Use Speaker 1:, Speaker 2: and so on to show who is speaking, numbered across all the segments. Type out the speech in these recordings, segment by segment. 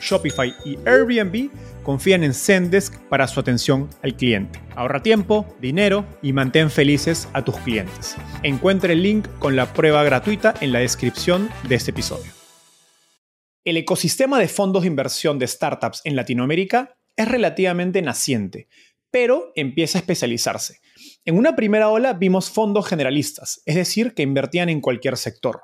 Speaker 1: Shopify y Airbnb confían en Zendesk para su atención al cliente. Ahorra tiempo, dinero y mantén felices a tus clientes. Encuentre el link con la prueba gratuita en la descripción de este episodio. El ecosistema de fondos de inversión de startups en Latinoamérica es relativamente naciente, pero empieza a especializarse. En una primera ola vimos fondos generalistas, es decir, que invertían en cualquier sector.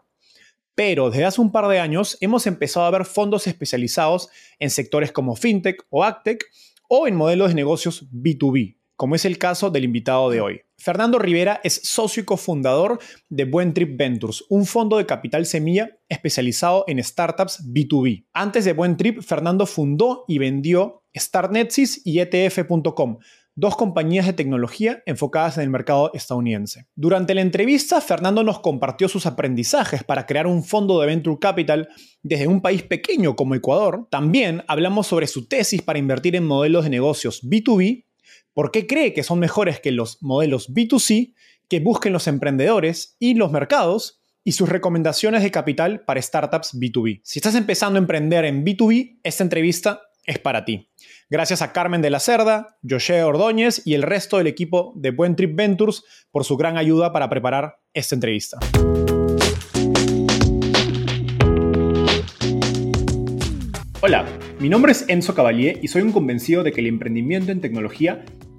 Speaker 1: Pero desde hace un par de años hemos empezado a ver fondos especializados en sectores como FinTech o AgTech o en modelos de negocios B2B, como es el caso del invitado de hoy. Fernando Rivera es socio y cofundador de Buen Trip Ventures, un fondo de capital semilla especializado en startups B2B. Antes de Buen Trip, Fernando fundó y vendió Startnetsis y ETF.com, dos compañías de tecnología enfocadas en el mercado estadounidense. Durante la entrevista, Fernando nos compartió sus aprendizajes para crear un fondo de venture capital desde un país pequeño como Ecuador. También hablamos sobre su tesis para invertir en modelos de negocios B2B, por qué cree que son mejores que los modelos B2C que busquen los emprendedores y los mercados y sus recomendaciones de capital para startups B2B. Si estás empezando a emprender en B2B, esta entrevista es para ti. Gracias a Carmen de la Cerda, José Ordóñez y el resto del equipo de Buen Trip Ventures por su gran ayuda para preparar esta entrevista. Hola, mi nombre es Enzo Cavalier y soy un convencido de que el emprendimiento en tecnología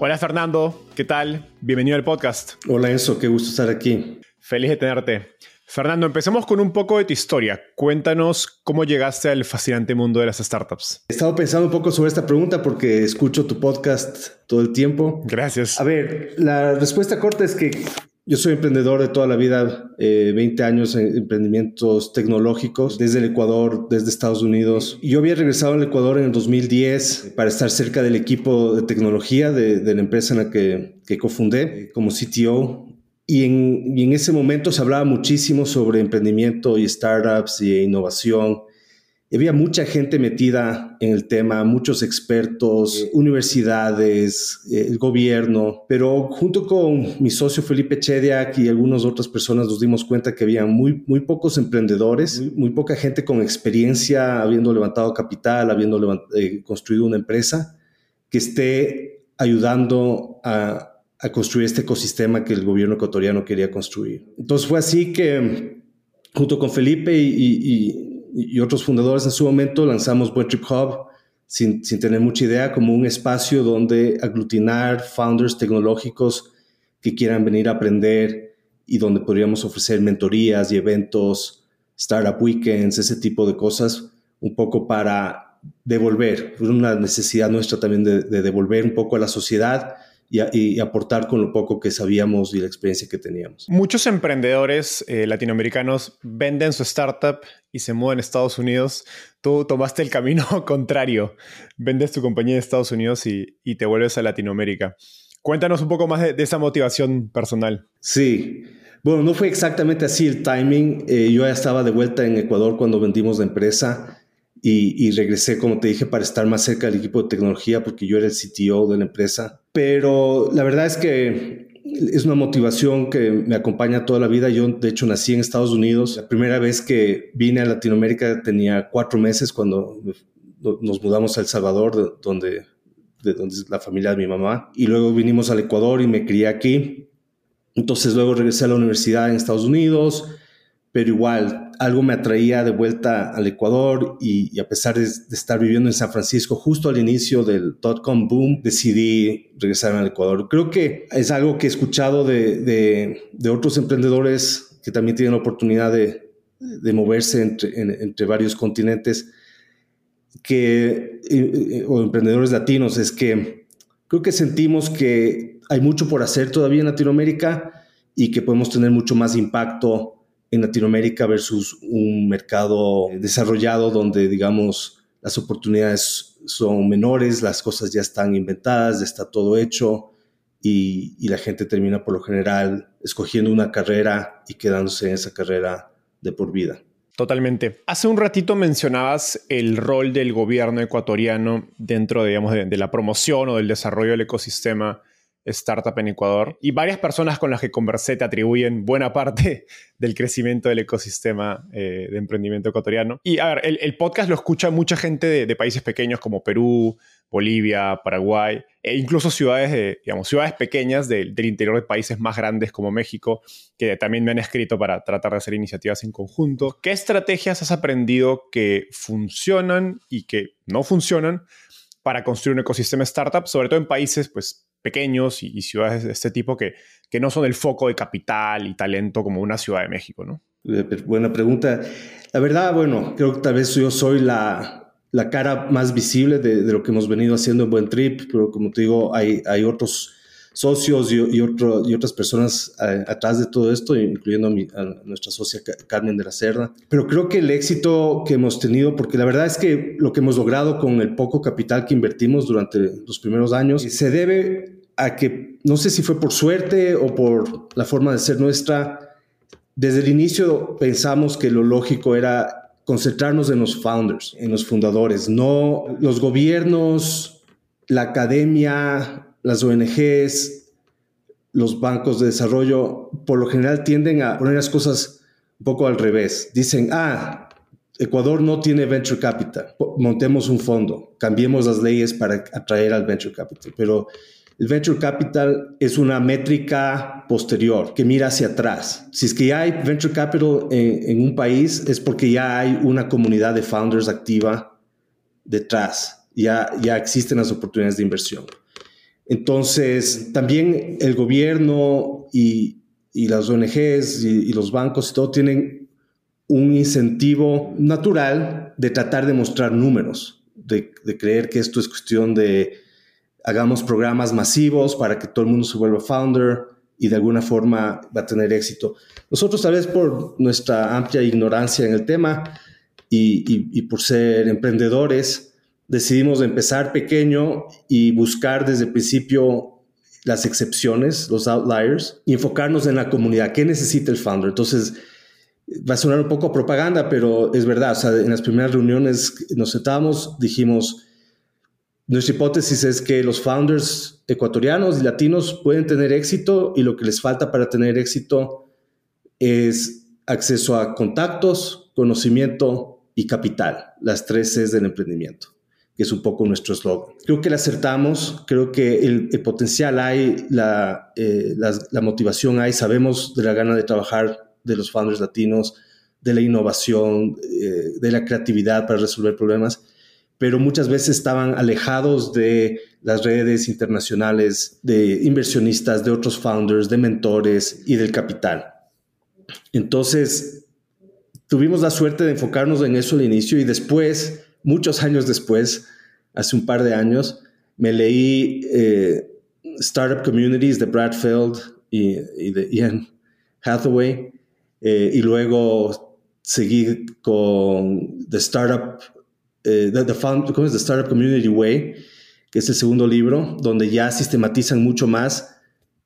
Speaker 1: Hola Fernando, ¿qué tal? Bienvenido al podcast.
Speaker 2: Hola Enzo, qué gusto estar aquí.
Speaker 1: Feliz de tenerte. Fernando, empecemos con un poco de tu historia. Cuéntanos cómo llegaste al fascinante mundo de las startups.
Speaker 2: He estado pensando un poco sobre esta pregunta porque escucho tu podcast todo el tiempo.
Speaker 1: Gracias.
Speaker 2: A ver, la respuesta corta es que yo soy emprendedor de toda la vida, 20 eh, años en emprendimientos tecnológicos, desde el Ecuador, desde Estados Unidos. Yo había regresado al Ecuador en el 2010 para estar cerca del equipo de tecnología de, de la empresa en la que, que cofundé como CTO. Y en, y en ese momento se hablaba muchísimo sobre emprendimiento y startups y innovación había mucha gente metida en el tema, muchos expertos, universidades, eh, el gobierno, pero junto con mi socio Felipe Chediak y algunas otras personas nos dimos cuenta que había muy, muy pocos emprendedores, muy, poca gente con experiencia habiendo levantado capital, habiendo eh, construido una empresa que esté ayudando a, construir este ecosistema que el gobierno ecuatoriano quería construir. Entonces fue así que junto con Felipe y y otros fundadores en su momento lanzamos Buen Trip Hub sin, sin, tener mucha idea, como un espacio donde aglutinar founders tecnológicos que quieran venir a aprender y donde podríamos ofrecer mentorías y eventos, startup weekends, ese tipo de cosas, un poco para devolver, una necesidad nuestra también de devolver un poco a la sociedad y, aportar con lo poco que sabíamos y la experiencia que teníamos.
Speaker 1: Muchos emprendedores eh, latinoamericanos venden su startup y se mueven a Estados Unidos. Tú tomaste el camino contrario, vendes tu compañía en Estados Unidos y, te vuelves a Latinoamérica. Cuéntanos un poco más de, esa motivación personal.
Speaker 2: Sí, Bueno, no fue exactamente así el timing. Eh, yo ya estaba de vuelta en Ecuador cuando vendimos la empresa y, y, regresé, como te dije, para estar más cerca del equipo de tecnología porque yo era el CTO de la empresa. Pero la verdad es que es una motivación que me acompaña toda la vida. Yo, de hecho, nací en Estados Unidos. La primera vez que vine a Latinoamérica tenía cuatro meses cuando nos mudamos a El Salvador, donde, de donde es la familia de mi mamá. Y luego vinimos al Ecuador y me crié aquí. Entonces luego regresé a la universidad en Estados Unidos, pero igual algo me atraía de vuelta al Ecuador y, a pesar de, estar viviendo en San Francisco justo al inicio del dot-com boom, decidí regresar al Ecuador. Creo que es algo que he escuchado de, de, otros emprendedores que también tienen la oportunidad de, moverse entre, entre varios continentes que, o emprendedores latinos, es que creo que sentimos que hay mucho por hacer todavía en Latinoamérica y que podemos tener mucho más impacto en Latinoamérica versus un mercado desarrollado donde, digamos, las oportunidades son menores, las cosas ya están inventadas, ya está todo hecho y, y, la gente termina por lo general escogiendo una carrera y quedándose en esa carrera de por vida.
Speaker 1: Totalmente. Hace un ratito mencionabas el rol del gobierno ecuatoriano dentro, digamos, de, la promoción o del desarrollo del ecosistema startup en Ecuador. Y varias personas con las que conversé te atribuyen buena parte del crecimiento del ecosistema eh, de emprendimiento ecuatoriano. Y a ver, el, podcast lo escucha mucha gente de, países pequeños como Perú, Bolivia, Paraguay, e incluso ciudades, de, digamos, ciudades pequeñas del interior de países más grandes como México, que también me han escrito para tratar de hacer iniciativas en conjunto. ¿Qué estrategias has aprendido que funcionan y que no funcionan para construir un ecosistema startup, sobre todo en países pues, pequeños y, ciudades de este tipo que, que no son el foco de capital y talento como una Ciudad de México, ¿no?
Speaker 2: Eh, buena pregunta. La verdad, bueno, creo que tal vez yo soy la, la cara más visible de, de, lo que hemos venido haciendo en Buen Trip, pero como te digo, hay, hay otros socios y, y, otro, y otras personas atrás de todo esto, incluyendo a, mi, a, nuestra socia Carmen de la Cerda. Pero creo que el éxito que hemos tenido, porque la verdad es que lo que hemos logrado con el poco capital que invertimos durante los primeros años, se debe a que, no sé si fue por suerte o por la forma de ser nuestra, desde el inicio pensamos que lo lógico era concentrarnos en los founders, en los fundadores, no los gobiernos, la academia, las ONGs, los bancos de desarrollo, por lo general tienden a poner las cosas un poco al revés. Dicen, ah, Ecuador no tiene venture capital, montemos un fondo, cambiemos las leyes para atraer al venture capital. Pero el venture capital es una métrica posterior que mira hacia atrás. Si es que ya hay venture capital en, un país, es porque ya hay una comunidad de founders activa detrás. Ya, ya existen las oportunidades de inversión. Entonces, también el gobierno y, las ONGs y, los bancos y todo tienen un incentivo natural de tratar de mostrar números, de, creer que esto es cuestión de hagamos programas masivos para que todo el mundo se vuelva founder y de alguna forma va a tener éxito. Nosotros tal vez por nuestra amplia ignorancia en el tema y por ser emprendedores, decidimos empezar pequeño y buscar desde el principio las excepciones, los outliers, y enfocarnos en la comunidad. ¿Qué necesita el founder? Entonces, va a sonar un poco propaganda, pero es verdad. O sea, en las primeras reuniones nos sentábamos, dijimos, nuestra hipótesis es que los founders ecuatorianos y latinos pueden tener éxito y lo que les falta para tener éxito es acceso a contactos, conocimiento y capital, las tres Cs del emprendimiento que es un poco nuestro eslogan. Creo que le acertamos, creo que el, potencial hay, la, eh, la, motivación hay, sabemos de la gana de trabajar de los founders latinos, de la innovación, eh, de la creatividad para resolver problemas, pero muchas veces estaban alejados de las redes internacionales, de inversionistas, de otros founders, de mentores y del capital. Entonces, tuvimos la suerte de enfocarnos en eso al inicio y después muchos años después, hace un par de años, me leí eh, Startup Communities de Brad Feld y, de Ian Hathaway, eh, y luego seguí con The Startup, eh, the, ¿cómo es? The Startup Community Way, que es el segundo libro, donde ya sistematizan mucho más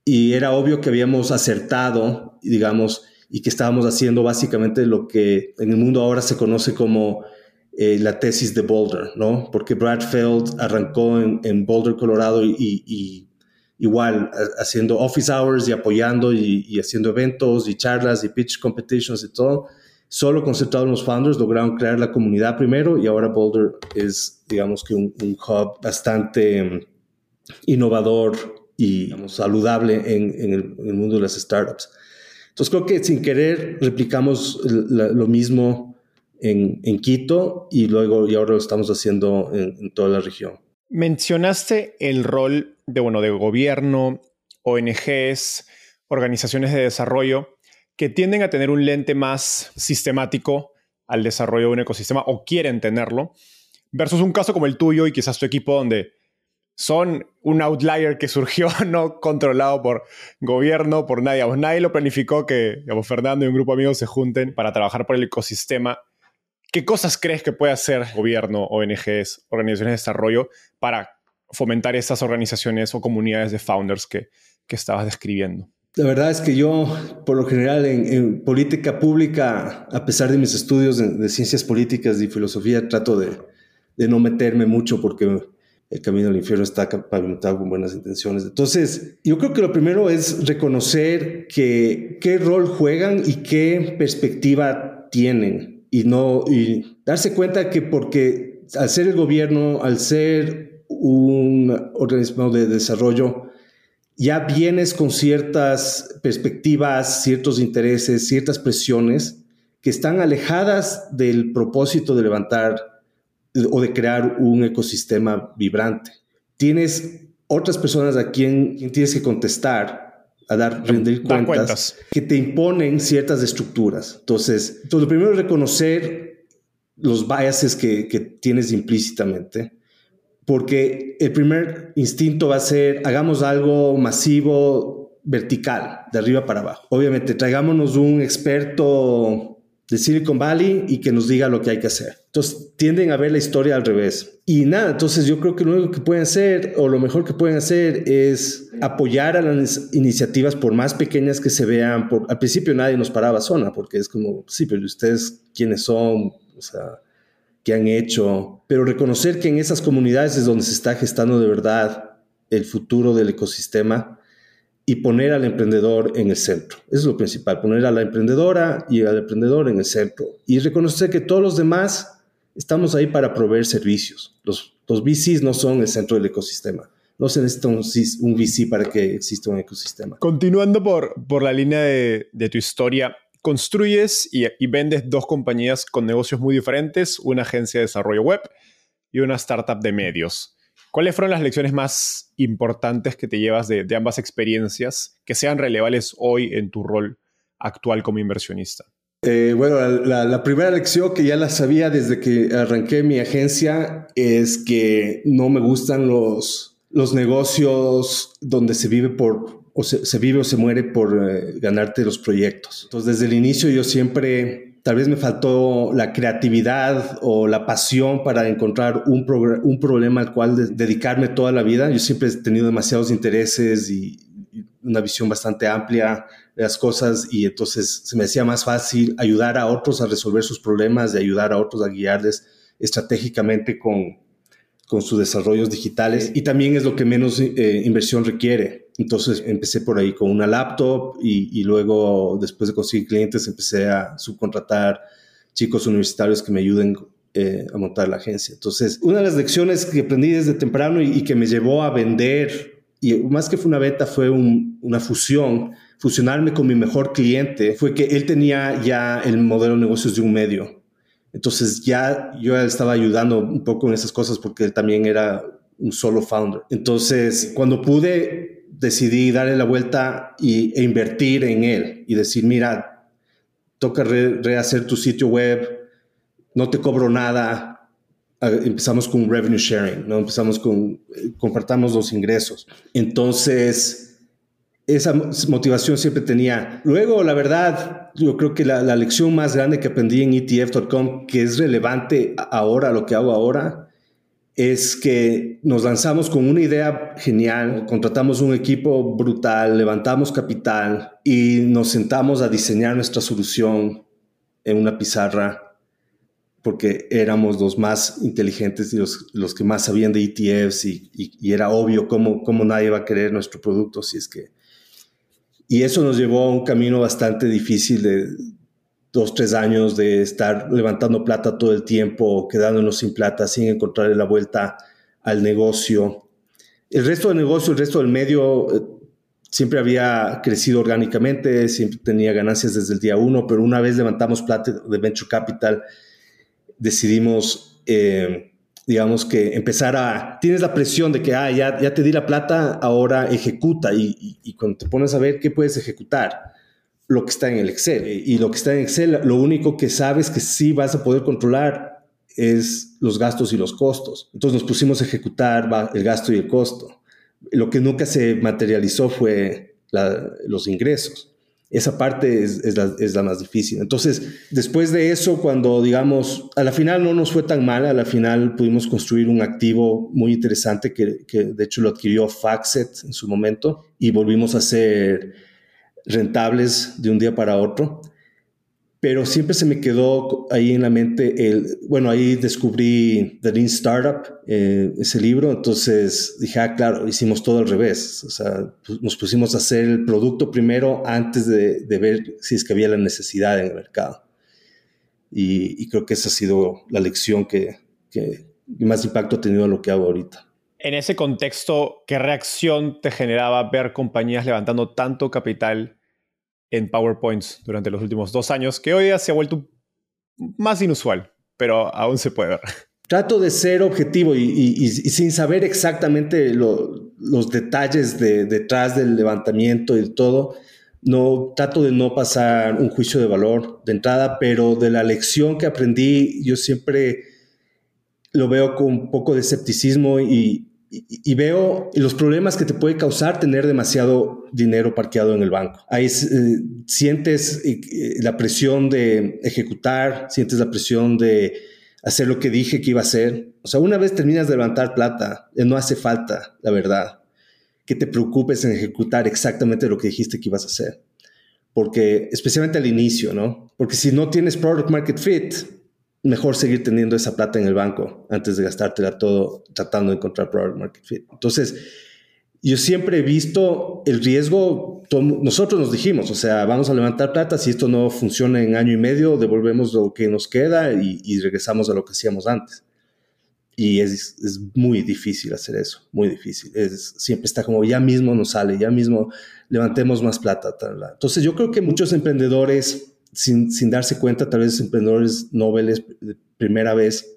Speaker 2: y era obvio que habíamos acertado, digamos, y que estábamos haciendo básicamente lo que en el mundo ahora se conoce como eh, la tesis de Boulder, ¿no? Porque Brad Feld arrancó en, Boulder, Colorado, y, igual haciendo office hours y apoyando y, haciendo eventos y charlas y pitch competitions y todo. Solo concentrado en los founders lograron crear la comunidad primero y ahora Boulder es, digamos que un, hub bastante mm, innovador y saludable en el mundo de las startups. Entonces creo que sin querer replicamos lo mismo en, Quito y luego y ahora lo estamos haciendo en, toda la región.
Speaker 1: Mencionaste el rol de, bueno, de gobierno, ONGs, organizaciones de desarrollo, que tienden a tener un lente más sistemático al desarrollo de un ecosistema o quieren tenerlo, versus un caso como el tuyo y quizás tu equipo donde son un outlier que surgió no controlado por gobierno, por nadie. nadie lo planificó que Fernando y un grupo de amigos se junten para trabajar por el ecosistema. ¿Qué cosas crees que puede hacer gobierno, ONGs, organizaciones de desarrollo para fomentar esas organizaciones o comunidades de founders que, que estabas describiendo?
Speaker 2: La verdad es que yo, por lo general, en, política pública, a pesar de mis estudios de, ciencias políticas y filosofía, trato de, de no meterme mucho porque el camino al infierno está pavimentado con buenas intenciones. Entonces, yo creo que lo primero es reconocer que, qué rol juegan y qué perspectiva tienen y no y darse cuenta que porque al ser el gobierno, al ser un organismo de desarrollo, ya vienes con ciertas perspectivas, ciertos intereses, ciertas presiones que están alejadas del propósito de levantar o de crear un ecosistema vibrante. Tienes otras personas a quien, tienes que contestar, a dar, rendir cuentas, que te imponen ciertas estructuras. Entonces, entonces, lo primero es reconocer los biases que, que tienes implícitamente, porque el primer instinto va a ser, hagamos algo masivo, vertical, de arriba para abajo. Obviamente, traigámonos un experto de Silicon Valley y que nos diga lo que hay que hacer. Entonces tienden a ver la historia al revés. Y nada, entonces yo creo que lo único que pueden hacer o lo mejor que pueden hacer es apoyar a las iniciativas por más pequeñas que se vean. Por, al principio nadie nos paraba zona porque es como, sí, pero ustedes quiénes son, o sea, qué han hecho. Pero reconocer que en esas comunidades es donde se está gestando de verdad el futuro del ecosistema y poner al emprendedor en el centro. Eso es lo principal, poner a la emprendedora y al emprendedor en el centro y reconocer que todos los demás estamos ahí para proveer servicios. Los, los VCs no son el centro del ecosistema. No se necesita un, VC para que exista un ecosistema.
Speaker 1: Continuando por, por la línea de, de tu historia, construyes y, vendes dos compañías con negocios muy diferentes, una agencia de desarrollo web y una startup de medios. ¿Cuáles fueron las lecciones más importantes que te llevas de, ambas experiencias que sean relevantes hoy en tu rol actual como inversionista?
Speaker 2: Eh, bueno, la, primera lección que ya la sabía desde que arranqué mi agencia es que no me gustan los, los negocios donde se vive por o se, vive o se muere por eh, ganarte los proyectos. Entonces, desde el inicio yo siempre tal vez me faltó la creatividad o la pasión para encontrar un, un problema al cual dedicarme toda la vida. Yo siempre he tenido demasiados intereses y, una visión bastante amplia de las cosas y entonces se me hacía más fácil ayudar a otros a resolver sus problemas y ayudar a otros a guiarles estratégicamente con, con sus desarrollos digitales y también es lo que menos eh, inversión requiere. Entonces empecé por ahí con una laptop y, luego después de conseguir clientes empecé a subcontratar chicos universitarios que me ayuden eh, a montar la agencia. Entonces, una de las lecciones que aprendí desde temprano y, que me llevó a vender, y más que fue una beta, fue una fusión, fusionarme con mi mejor cliente, fue que él tenía ya el modelo de negocios de un medio. Entonces ya yo estaba ayudando un poco en esas cosas porque él también era un solo founder. Entonces, cuando pude decidí darle la vuelta y, e invertir en él y decir, mira, toca rehacer tu sitio web, no te cobro nada, empezamos con revenue sharing, ¿no? Empezamos con, compartamos los ingresos. Entonces, esa motivación siempre tenía. Luego, la verdad, yo creo que la, la lección más grande que aprendí en ETF.com, que es relevante ahora, lo que hago ahora, es que nos lanzamos con una idea genial, contratamos un equipo brutal, levantamos capital y nos sentamos a diseñar nuestra solución en una pizarra porque éramos los más inteligentes y los, los que más sabían de ETFs y, y, era obvio cómo, cómo nadie va a querer nuestro producto si es que... Y eso nos llevó a un camino bastante difícil de, dos, tres años de estar levantando plata todo el tiempo, quedándonos sin plata, sin encontrar la vuelta al negocio. El resto del negocio, el resto del medio, eh, siempre había crecido orgánicamente, siempre tenía ganancias desde el día uno, pero una vez levantamos plata de Venture Capital, decidimos, eh, digamos que empezar a, tienes la presión de que, ah, ya, ya te di la plata, ahora ejecuta, y cuando te pones a ver qué puedes ejecutar, lo que está en el Excel. Y lo que está en Excel, lo único que sabes que sí vas a poder controlar es los gastos y los costos. Entonces nos pusimos a ejecutar el gasto y el costo. Lo que nunca se materializó fue los ingresos. Esa parte es, la, más difícil. Entonces, después de eso, cuando digamos, a la final no nos fue tan mal, a la final pudimos construir un activo muy interesante que, que de hecho lo adquirió Faxet en su momento y volvimos a hacer rentables de un día para otro, pero siempre se me quedó ahí en la mente el, bueno, ahí descubrí The Lean Startup, eh, ese libro, entonces dije, ah, claro, hicimos todo al revés, o sea, nos pusimos a hacer el producto primero antes de, ver si es que había la necesidad en el mercado. Y, creo que esa ha sido la lección que, que más impacto ha tenido en lo que hago ahorita.
Speaker 1: En ese contexto, ¿qué reacción te generaba ver compañías levantando tanto capital en PowerPoints durante los últimos dos años, que hoy día se ha vuelto más inusual, pero aún se puede ver?
Speaker 2: Trato de ser objetivo y, sin saber exactamente los detalles detrás del levantamiento y todo, no trato de no pasar un juicio de valor de entrada, pero de la lección que aprendí, yo siempre lo veo con un poco de escepticismo y, y, veo los problemas que te puede causar tener demasiado dinero parqueado en el banco. Ahí eh, sientes eh, la presión de ejecutar, sientes la presión de hacer lo que dije que iba a hacer. O sea, una vez terminas de levantar plata, eh, no hace falta, la verdad, que te preocupes en ejecutar exactamente lo que dijiste que ibas a hacer. Porque, especialmente al inicio, ¿no? Porque si no tienes product market fit, mejor seguir teniendo esa plata en el banco antes de gastártela todo tratando de encontrar product market fit. Entonces, yo siempre he visto el riesgo, nosotros nos dijimos, o sea, vamos a levantar plata, si esto no funciona en año y medio, devolvemos lo que nos queda y, regresamos a lo que hacíamos antes. Y es, es, muy difícil hacer eso, muy difícil. Es, siempre está como, ya mismo nos sale, ya mismo levantemos más plata. Entonces yo creo que muchos emprendedores sin, darse cuenta, tal vez emprendedores nobles de primera vez,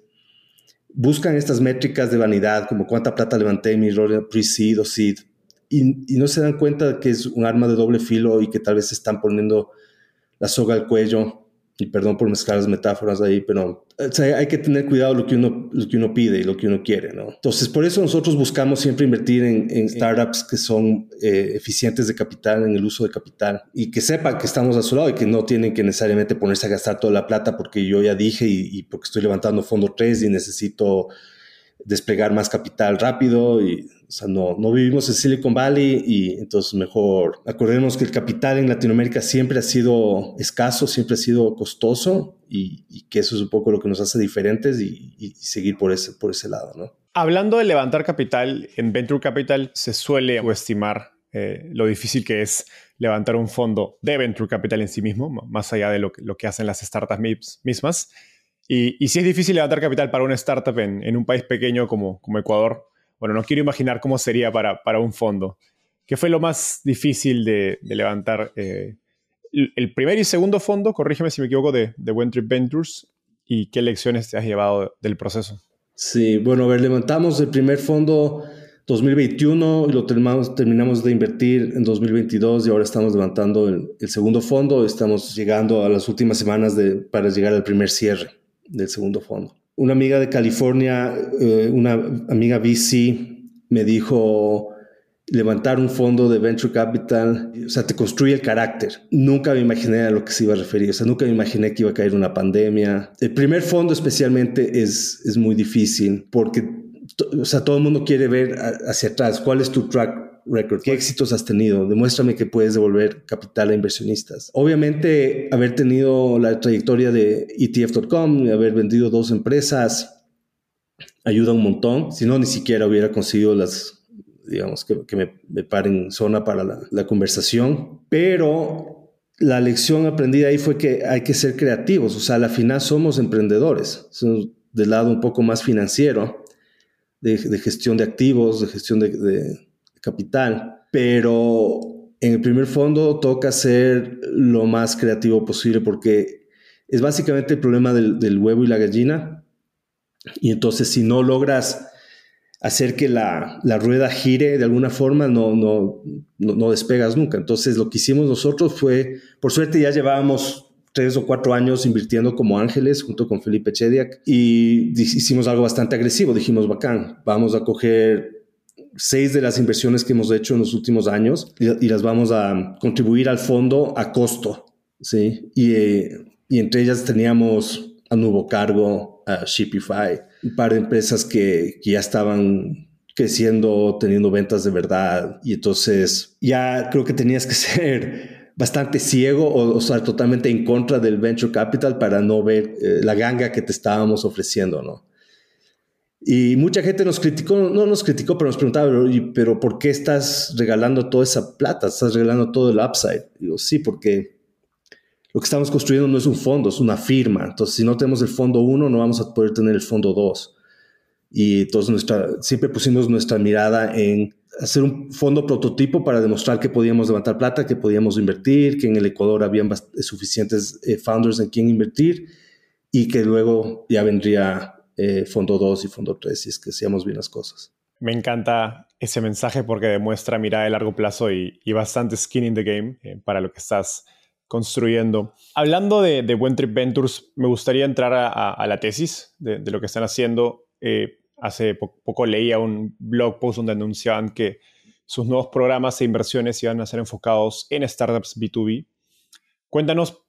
Speaker 2: buscan estas métricas de vanidad, como cuánta plata levanté en mi rol pre-seed o seed, y, no se dan cuenta que es un arma de doble filo y que tal vez se están poniendo la soga al cuello y perdón por mezclar las metáforas ahí, pero hay que tener cuidado lo que, uno, lo que uno pide y lo que uno quiere, ¿no? Entonces, por eso nosotros buscamos siempre invertir en, startups que son eh, eficientes de capital, en el uso de capital, y que sepan que estamos a su lado y que no tienen que necesariamente ponerse a gastar toda la plata porque yo ya dije y, y porque estoy levantando fondo 3 y necesito desplegar más capital rápido y o sea, no, no vivimos en Silicon Valley y entonces mejor acordemos que el capital en Latinoamérica siempre ha sido escaso, siempre ha sido costoso y, que eso es un poco lo que nos hace diferentes y, seguir por ese, por ese lado, ¿no?
Speaker 1: Hablando de levantar capital, en Venture Capital se suele estimar eh, lo difícil que es levantar un fondo de Venture Capital en sí mismo, más allá de lo que, lo que hacen las startups mismas. Y, y si es difícil levantar capital para una startup en, en un país pequeño como, como Ecuador, bueno, no quiero imaginar cómo sería para, para un fondo. ¿Qué fue lo más difícil de, levantar? Eh, el primer y segundo fondo, corrígeme si me equivoco, de, de Trip Ventures y qué lecciones te has llevado del proceso.
Speaker 2: Sí, bueno, a ver, levantamos el primer fondo 2021 y lo terminamos, terminamos de invertir en 2022 y ahora estamos levantando el, segundo fondo. Estamos llegando a las últimas semanas de, para llegar al primer cierre del segundo fondo una amiga de California, eh, una amiga VC, me dijo levantar un fondo de venture capital, o sea, te construye el carácter. Nunca me imaginé a lo que se iba a referir, o sea, nunca me imaginé que iba a caer una pandemia. El primer fondo especialmente es, es muy difícil porque o sea, todo el mundo quiere ver hacia atrás. ¿Cuál es tu track record? ¿Qué éxitos has tenido? Demuéstrame que puedes devolver capital a inversionistas. Obviamente, haber tenido la trayectoria de ETF.com, haber vendido dos empresas, ayuda un montón. Si no, ni siquiera hubiera conseguido las, digamos, que, me, me, paren zona para la, la conversación. Pero la lección aprendida ahí fue que hay que ser creativos. O sea, a la final somos emprendedores. Somos del lado un poco más financiero de, gestión de activos, de gestión de, capital, pero en el primer fondo toca ser lo más creativo posible porque es básicamente el problema del, huevo y la gallina. Y entonces si no logras hacer que la, rueda gire de alguna forma, no, no, no, despegas nunca. Entonces lo que hicimos nosotros fue, por suerte ya llevábamos tres o cuatro años invirtiendo como ángeles junto con Felipe Chediak y hicimos algo bastante agresivo. Dijimos, bacán, vamos a coger seis de las inversiones que hemos hecho en los últimos años y, las vamos a contribuir al fondo a costo. ¿sí? Y, eh, y entre ellas teníamos a Nuevo Cargo, a Shipify, un par de empresas que, que ya estaban creciendo, teniendo ventas de verdad. Y entonces ya creo que tenías que ser bastante ciego o, o totalmente en contra del venture capital para no ver eh, la ganga que te estábamos ofreciendo, ¿no? Y mucha gente nos criticó, no nos criticó, pero nos preguntaba, pero, ¿por qué estás regalando toda esa plata? ¿Estás regalando todo el upside? Digo, sí, porque lo que estamos construyendo no es un fondo, es una firma. Entonces, si no tenemos el fondo 1, no vamos a poder tener el fondo 2. Y entonces nuestra, siempre pusimos nuestra mirada en hacer un fondo prototipo para demostrar que podíamos levantar plata, que podíamos invertir, que en el Ecuador habían suficientes eh, founders en quien invertir y que luego ya vendría eh, fondo 2 y fondo 3 si es que hacíamos bien las cosas.
Speaker 1: Me encanta ese mensaje porque demuestra mirada de largo plazo y, bastante skin in the game eh, para lo que estás construyendo. Hablando de, de Buen Trip Ventures, me gustaría entrar a, la tesis de, lo que están haciendo hace poco leía un blog post donde anunciaban que sus nuevos programas e inversiones iban a ser enfocados en startups B2B. Cuéntanos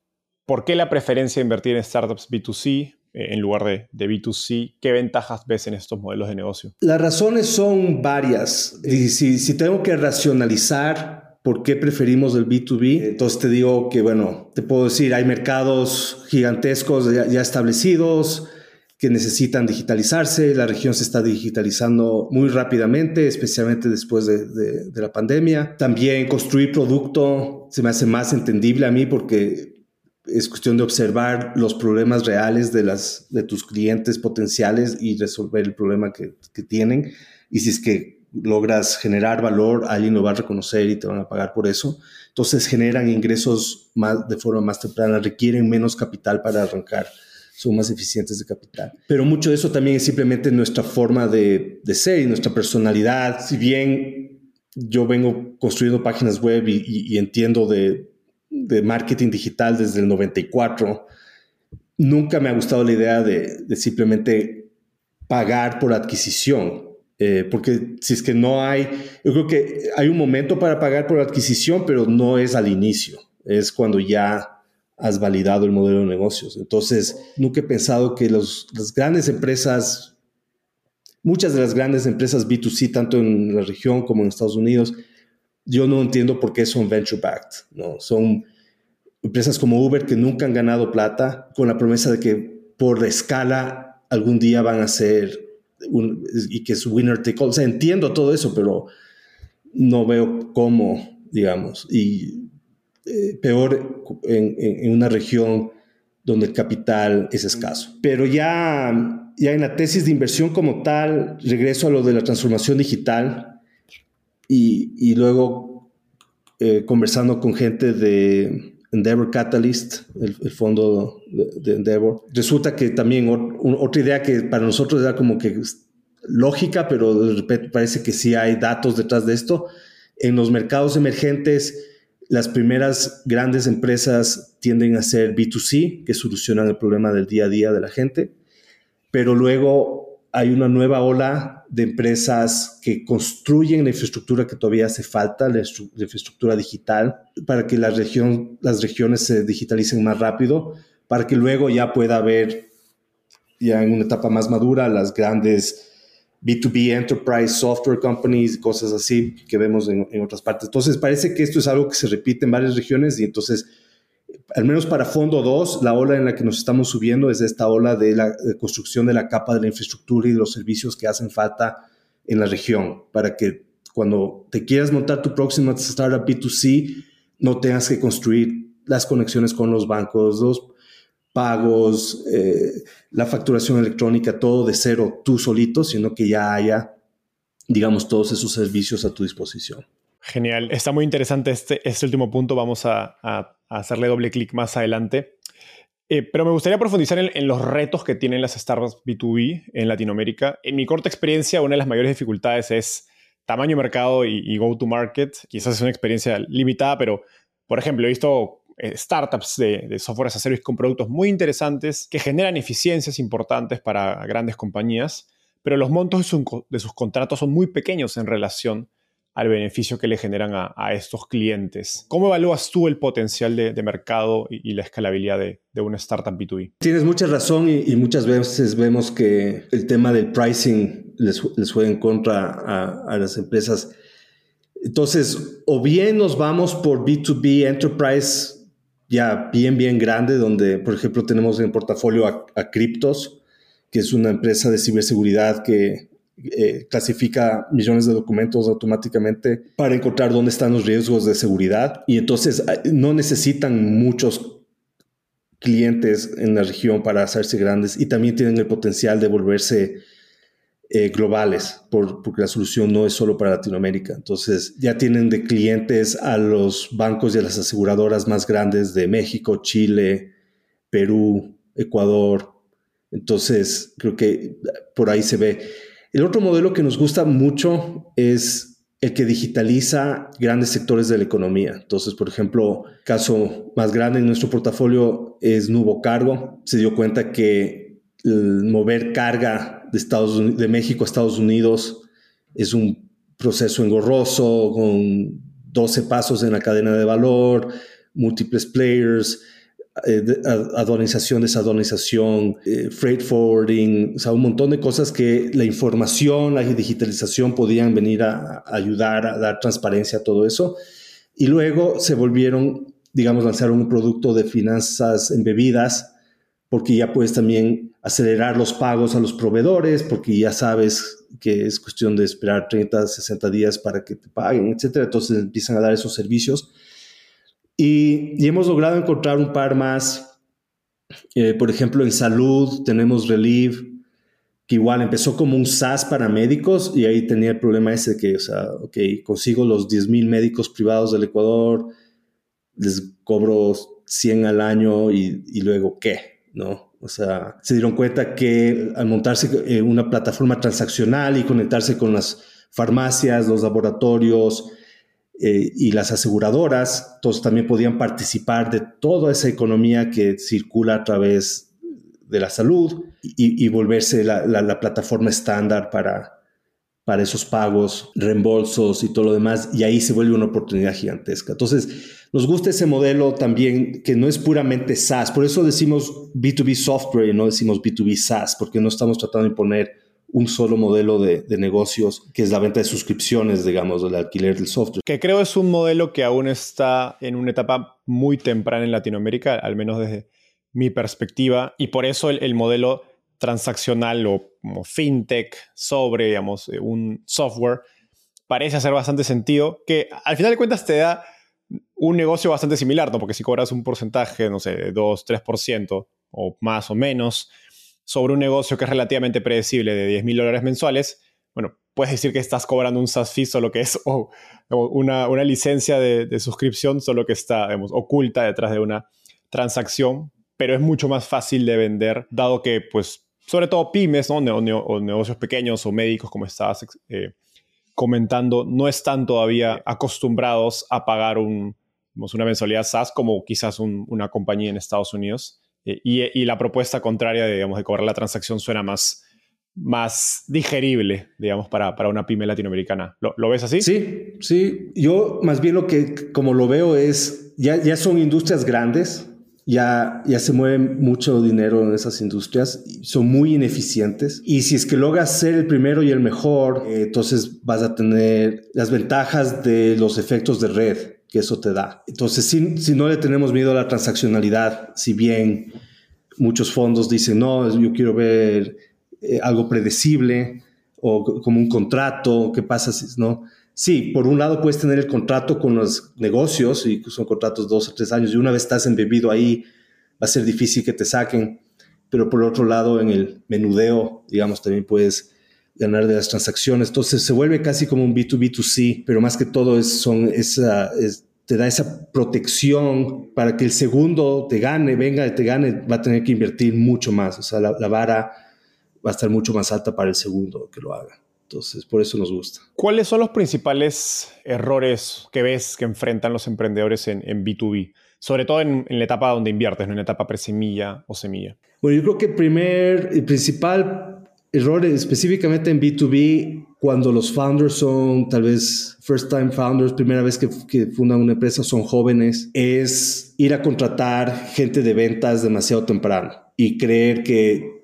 Speaker 1: por qué la preferencia de invertir en startups B2C eh, en lugar de, de, B2C. ¿Qué ventajas ves en estos modelos de negocio?
Speaker 2: Las razones son varias. Y si, si tengo que racionalizar por qué preferimos el B2B, entonces te digo que, bueno, te puedo decir, hay mercados gigantescos ya, ya establecidos que necesitan digitalizarse. La región se está digitalizando muy rápidamente, especialmente después de, la pandemia. También construir producto se me hace más entendible a mí porque es cuestión de observar los problemas reales de, las, de tus clientes potenciales y resolver el problema que, que tienen. Y si es que logras generar valor, alguien lo va a reconocer y te van a pagar por eso. Entonces generan ingresos más, de forma más temprana, requieren menos capital para arrancar son más eficientes de capital. Pero mucho de eso también es simplemente nuestra forma de, ser y nuestra personalidad. Si bien yo vengo construyendo páginas web y, entiendo de, marketing digital desde el 94, nunca me ha gustado la idea de, simplemente pagar por adquisición. Eh, porque si es que no hay, yo creo que hay un momento para pagar por adquisición, pero no es al inicio, es cuando ya has validado el modelo de negocios. Entonces, nunca he pensado que los, las grandes empresas, muchas de las grandes empresas B2C, tanto en la región como en Estados Unidos, yo no entiendo por qué son venture backed, ¿no? Son empresas como Uber que nunca han ganado plata con la promesa de que por escala algún día van a ser un, y que es winner take all. O sea, entiendo todo eso, pero no veo cómo, digamos. Y eh, peor en, una región donde el capital es escaso. Pero ya, ya en la tesis de inversión como tal, regreso a lo de la transformación digital y, luego eh, conversando con gente de Endeavor Catalyst, el, fondo de, Endeavor, resulta que también otra idea que para nosotros era como que lógica, pero de repente parece que sí hay datos detrás de esto. En los mercados emergentes, las primeras grandes empresas tienden a ser B2C, que solucionan el problema del día a día de la gente, pero luego hay una nueva ola de empresas que construyen la infraestructura que todavía hace falta, la, infraestructura digital, para que las regiones se digitalicen más rápido, para que luego ya pueda haber, ya en una etapa más madura, las grandes B2B Enterprise Software Companies, cosas así que vemos en, otras partes. Entonces, parece que esto es algo que se repite en varias regiones y entonces, al menos para Fondo 2, la ola en la que nos estamos subiendo es esta ola de la construcción de la capa de la infraestructura y de los servicios que hacen falta en la región para que cuando te quieras montar tu próxima startup B2C, no tengas que construir las conexiones con los bancos, los pagos, eh, la facturación electrónica, todo de cero tú solito, sino que ya haya, digamos, todos esos servicios a tu disposición.
Speaker 1: Genial, está muy interesante este, este último punto, vamos a, hacerle doble clic más adelante. Eh, pero me gustaría profundizar en, los retos que tienen las startups B2B en Latinoamérica. En mi corta experiencia, una de las mayores dificultades es tamaño de mercado y, go to market. Quizás es una experiencia limitada, pero, por ejemplo, he visto eh, startups de, software as a service con productos muy interesantes que generan eficiencias importantes para grandes compañías, pero los montos de, sus contratos son muy pequeños en relación al beneficio que le generan a, estos clientes. ¿Cómo evalúas tú el potencial de, mercado y, la escalabilidad de, una startup B2B?
Speaker 2: Tienes mucha razón y, muchas veces vemos que el tema del pricing les, les juega en contra a, las empresas. Entonces, o bien nos vamos por B2B Enterprise ya bien, bien grande, donde, por ejemplo, tenemos en portafolio a, a Cryptos, que es una empresa de ciberseguridad que eh, clasifica millones de documentos automáticamente para encontrar dónde están los riesgos de seguridad. Y entonces no necesitan muchos clientes en la región para hacerse grandes y también tienen el potencial de volverse eh, globales, porque la solución no es solo para Latinoamérica. Entonces ya tienen de clientes a los bancos y a las aseguradoras más grandes de México, Chile, Perú, Ecuador. Entonces creo que por ahí se ve. El otro modelo que nos gusta mucho es el que digitaliza grandes sectores de la economía. Entonces, por ejemplo, caso más grande en nuestro portafolio es Nubo Cargo. Se dio cuenta que mover carga de, Estados de México a Estados Unidos es un proceso engorroso, con 12 pasos en la cadena de valor, múltiples players, eh, adonización, desadonización, eh, freight forwarding, o sea, un montón de cosas que la información, la digitalización podían venir a, ayudar a dar transparencia a todo eso. Y luego se volvieron, digamos, lanzaron un producto de finanzas embebidas porque ya puedes también acelerar los pagos a los proveedores, porque ya sabes que es cuestión de esperar 30, 60 días para que te paguen, etc. Entonces empiezan a dar esos servicios. Y, hemos logrado encontrar un par más. Eh, por ejemplo, en salud tenemos Relieve, que igual empezó como un SaaS para médicos y ahí tenía el problema ese que, o sea, ok, consigo los 10 mil médicos privados del Ecuador, les cobro 100 al año y, y luego, ¿qué? ¿no? O sea, se dieron cuenta que al montarse en una plataforma transaccional y conectarse con las farmacias, los laboratorios eh, y las aseguradoras, todos también podían participar de toda esa economía que circula a través de la salud y, volverse la plataforma estándar para, para esos pagos, reembolsos y todo lo demás, y ahí se vuelve una oportunidad gigantesca. Entonces, nos gusta ese modelo también que no es puramente SaaS, por eso decimos B2B software y no decimos B2B SaaS, porque no estamos tratando de imponer un solo modelo de, negocios, que es la venta de suscripciones, digamos, del alquiler del software.
Speaker 1: Que creo es un modelo que aún está en una etapa muy temprana en Latinoamérica, al menos desde mi perspectiva, y por eso el modelo transaccional o como fintech sobre, digamos, eh, un software, parece hacer bastante sentido, que al final de cuentas te da un negocio bastante similar, ¿no? Porque si cobras un porcentaje, no sé, de 2, 3% o más o menos sobre un negocio que es relativamente predecible de 10 mil dólares mensuales, bueno, puedes decir que estás cobrando un SaaS fee, solo que es una, una, licencia de, de, suscripción, solo que está digamos, oculta detrás de una transacción, pero es mucho más fácil de vender, dado que pues sobre todo pymes, ¿no? o negocios pequeños o médicos, como estabas eh, comentando, no están todavía acostumbrados a pagar un, una mensualidad SaaS como quizás una compañía en Estados Unidos. Eh, y, la propuesta contraria de, digamos, de cobrar la transacción suena más, más digerible, digamos, para, para una pyme latinoamericana. ¿Lo, ¿Lo, ves así?
Speaker 2: Sí, sí. Yo más bien lo que como lo veo es, ya, ya son industrias grandes, ya, ya se mueve mucho dinero en esas industrias, son muy ineficientes y si es que logras ser el primero y el mejor, eh, entonces vas a tener las ventajas de los efectos de red que eso te da. Entonces, si, si no le tenemos miedo a la transaccionalidad, si bien muchos fondos dicen, no, yo quiero ver eh, algo predecible o como un contrato, ¿qué pasa si no? Sí, por un lado puedes tener el contrato con los negocios y son contratos dos o tres años y una vez estás embebido ahí va a ser difícil que te saquen, pero por otro lado en el menudeo, digamos, también puedes ganar de las transacciones. Entonces se vuelve casi como un B2B2C, pero más que todo es, son esa, te da esa protección para que el segundo te gane, venga, te gane, va a tener que invertir mucho más. O sea, la, la vara va a estar mucho más alta para el segundo que lo haga. Entonces, por eso nos gusta.
Speaker 1: ¿Cuáles son los principales errores que ves que enfrentan los emprendedores en, B2B? Sobre todo en, la etapa donde inviertes, ¿no? en la etapa presemilla o semilla.
Speaker 2: Bueno, yo creo que el primer, el principal error específicamente en B2B, cuando los founders son tal vez first time founders, primera vez que, que fundan una empresa, son jóvenes, es ir a contratar gente de ventas demasiado temprano y creer que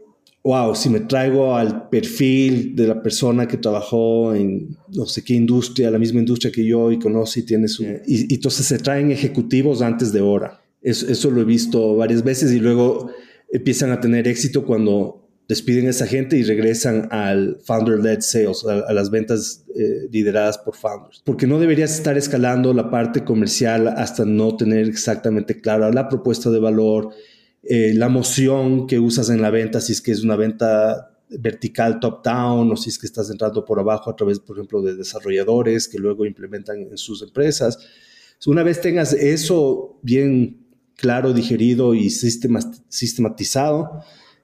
Speaker 2: wow, si me traigo al perfil de la persona que trabajó en no sé qué industria, la misma industria que yo y conoce y tiene su... Y, entonces se traen ejecutivos antes de hora. Eso, eso, lo he visto varias veces y luego empiezan a tener éxito cuando despiden a esa gente y regresan al founder-led sales, a, las ventas eh, lideradas por founders. Porque no deberías estar escalando la parte comercial hasta no tener exactamente clara la propuesta de valor, eh, la moción que usas en la venta, si es que es una venta vertical top-down o si es que estás entrando por abajo a través, por ejemplo, de desarrolladores que luego implementan en sus empresas. Una vez tengas eso bien claro, digerido y sistematizado,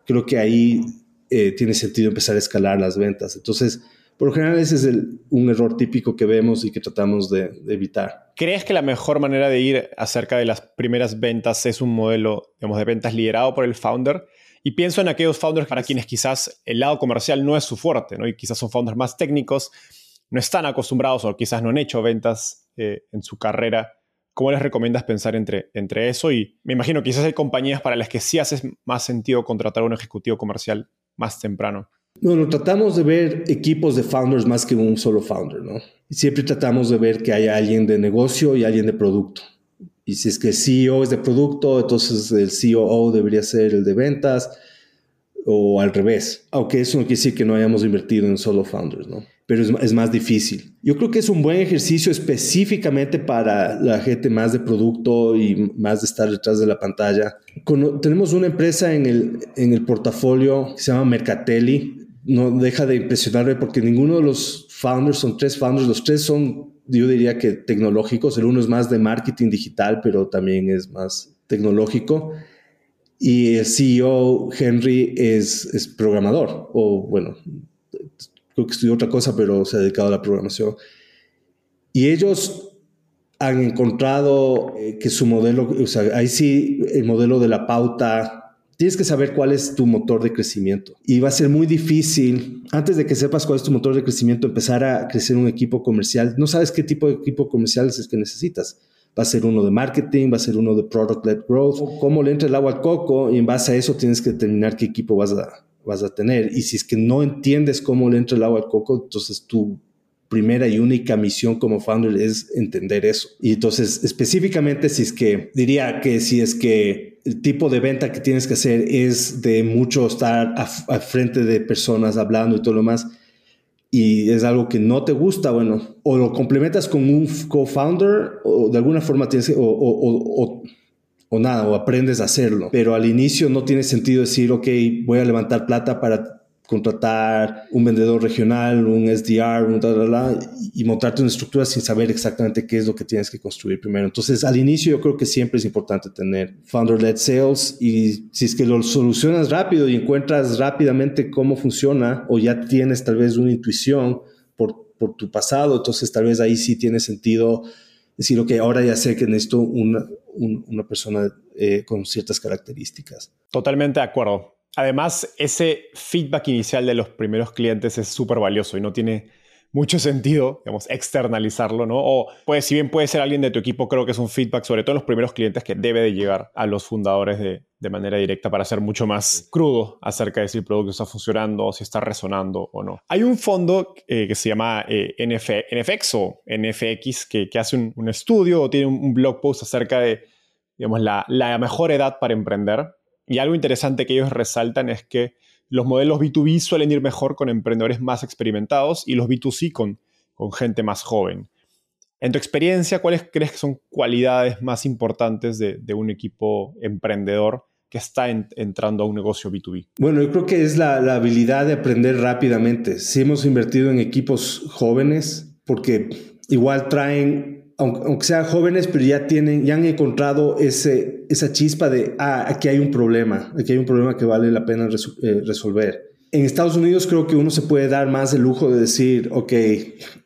Speaker 2: creo que ahí eh, tiene sentido empezar a escalar las ventas. Entonces, por lo general, ese es un error típico que vemos y que tratamos de, evitar.
Speaker 1: ¿Crees que la mejor manera de ir acerca de las primeras ventas es un modelo digamos, de ventas liderado por el founder? Y pienso en aquellos founders para quienes quizás el lado comercial no es su fuerte, ¿no? y quizás son founders más técnicos, no están acostumbrados o quizás no han hecho ventas eh, en su carrera. ¿Cómo les recomiendas pensar entre, entre eso? Y me imagino que quizás hay compañías para las que sí hace más sentido contratar a un ejecutivo comercial más temprano.
Speaker 2: Bueno, tratamos de ver equipos de founders más que un solo founder, ¿no? Siempre tratamos de ver que haya alguien de negocio y alguien de producto. Y si es que el CEO es de producto, entonces el COO debería ser el de ventas o al revés. Aunque eso no quiere decir que no hayamos invertido en solo founders, ¿no? Pero es, es, más difícil. Yo creo que es un buen ejercicio específicamente para la gente más de producto y más de estar detrás de la pantalla. tenemos una empresa en el, en el portafolio que se llama Mercatelli, no deja de impresionarme porque ninguno de los founders, son tres founders, los tres son, yo diría que tecnológicos, el uno es más de marketing digital, pero también es más tecnológico. Y el CEO, Henry, es, es programador, o bueno, creo que estudió otra cosa, pero se ha dedicado a la programación. Y ellos han encontrado eh, que su modelo, o sea, ahí sí, el modelo de la pauta tienes que saber cuál es tu motor de crecimiento. Y va a ser muy difícil, antes de que sepas cuál es tu motor de crecimiento, empezar a crecer un equipo comercial. No sabes qué tipo de equipo comercial es que necesitas. Va a ser uno de marketing, va a ser uno de product-led growth, cómo le entra el agua al coco y en base a eso tienes que determinar qué equipo vas a, vas a tener. Y si es que no entiendes cómo le entra el agua al coco, entonces tu primera y única misión como founder es entender eso. Y entonces específicamente si es que diría que si es que el tipo de venta que tienes que hacer es de mucho estar a, frente de personas hablando y todo lo más, y es algo que no te gusta, bueno, o lo complementas con un co-founder, o de alguna forma tienes o, o, o, nada, o aprendes a hacerlo. Pero al inicio no tiene sentido decir, ok, voy a levantar plata para contratar un vendedor regional, un SDR, un y montarte una estructura sin saber exactamente qué es lo que tienes que construir primero. Entonces, al inicio yo creo que siempre es importante tener founder-led sales y si es que lo solucionas rápido y encuentras rápidamente cómo funciona o ya tienes tal vez una intuición por, por tu pasado, entonces tal vez ahí sí tiene sentido decir, ok, ahora ya sé que necesito una, una persona eh, con ciertas características.
Speaker 1: Totalmente de acuerdo. Además, ese feedback inicial de los primeros clientes es súper valioso y no tiene mucho sentido, digamos, externalizarlo, ¿no? O pues si bien puede ser alguien de tu equipo, creo que es un feedback, sobre todo en los primeros clientes, que debe de llegar a los fundadores de, de manera directa para ser mucho más crudo acerca de si el producto está funcionando, si está resonando o no. Hay un fondo eh, que se llama eh, NFX o NFX que, que hace un, un, estudio o tiene un, blog post acerca de, digamos, la, la mejor edad para emprender. Y algo interesante que ellos resaltan es que los modelos B2B suelen ir mejor con emprendedores más experimentados y los B2C con, con gente más joven. En tu experiencia, ¿cuáles crees que son cualidades más importantes de, un equipo emprendedor que está entrando a un negocio B2B?
Speaker 2: Bueno, yo creo que es la, habilidad de aprender rápidamente. Si hemos invertido en equipos jóvenes, porque igual traen, aunque, sean jóvenes, pero ya tienen, ya han encontrado ese, esa chispa de, ah, aquí hay un problema, aquí hay un problema que vale la pena eh, resolver en Estados Unidos creo que uno se puede dar más el lujo de decir, ok,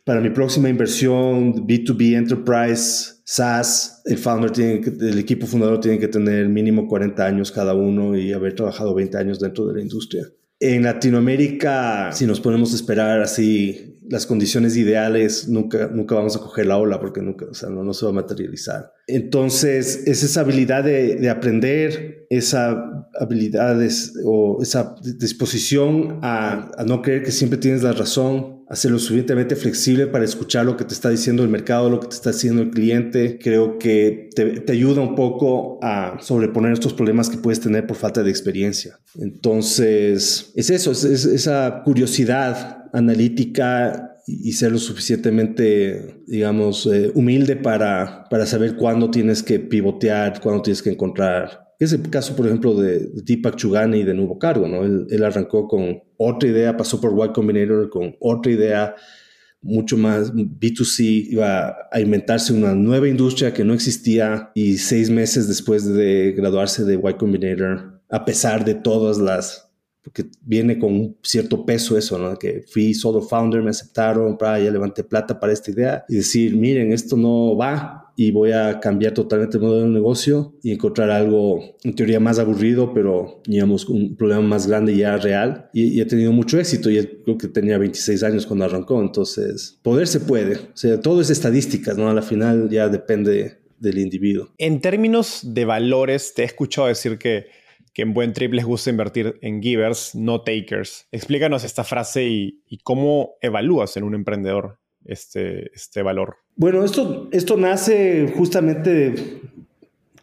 Speaker 2: para mi próxima inversión, B2B Enterprise, SaaS, el founder tiene el equipo fundador tiene que tener mínimo 40 años cada uno y haber trabajado 20 años dentro de la industria. En Latinoamérica, si nos ponemos a esperar así las condiciones ideales, nunca, nunca vamos a coger la ola porque nunca, o sea, no, no se va a materializar. Entonces, es esa habilidad de, de aprender, esa habilidad o esa disposición a, a no creer que siempre tienes la razón, hacer lo suficientemente flexible para escuchar lo que te está diciendo el mercado, lo que te está diciendo el cliente. Creo que te, ayuda un poco a sobreponer estos problemas que puedes tener por falta de experiencia. Entonces, es eso, es, esa curiosidad analítica y, ser lo suficientemente, digamos, eh, humilde para, para saber cuándo tienes que pivotear, cuándo tienes que encontrar es el caso, por ejemplo, de Deepak Chugani y de Nuevo Cargo, ¿no? Él, él, arrancó con otra idea, pasó por Y Combinator con otra idea mucho más B2C, iba a inventarse una nueva industria que no existía y seis meses después de graduarse de Y Combinator, a pesar de todas las porque viene con un cierto peso eso, ¿no? Que fui solo founder, me aceptaron, para, ya levanté plata para esta idea y decir, miren, esto no va y voy a cambiar totalmente el modelo de negocio y encontrar algo en teoría más aburrido, pero digamos un problema más grande ya real y, he tenido mucho éxito y creo que tenía 26 años cuando arrancó, entonces poder se puede, o sea, todo es estadísticas, ¿no? A la final ya depende del individuo.
Speaker 1: En términos de valores, te he escuchado decir que que en Buen Trip les gusta invertir en givers, no takers. Explícanos esta frase y, cómo evalúas en un emprendedor este, este valor.
Speaker 2: Bueno, esto, esto nace justamente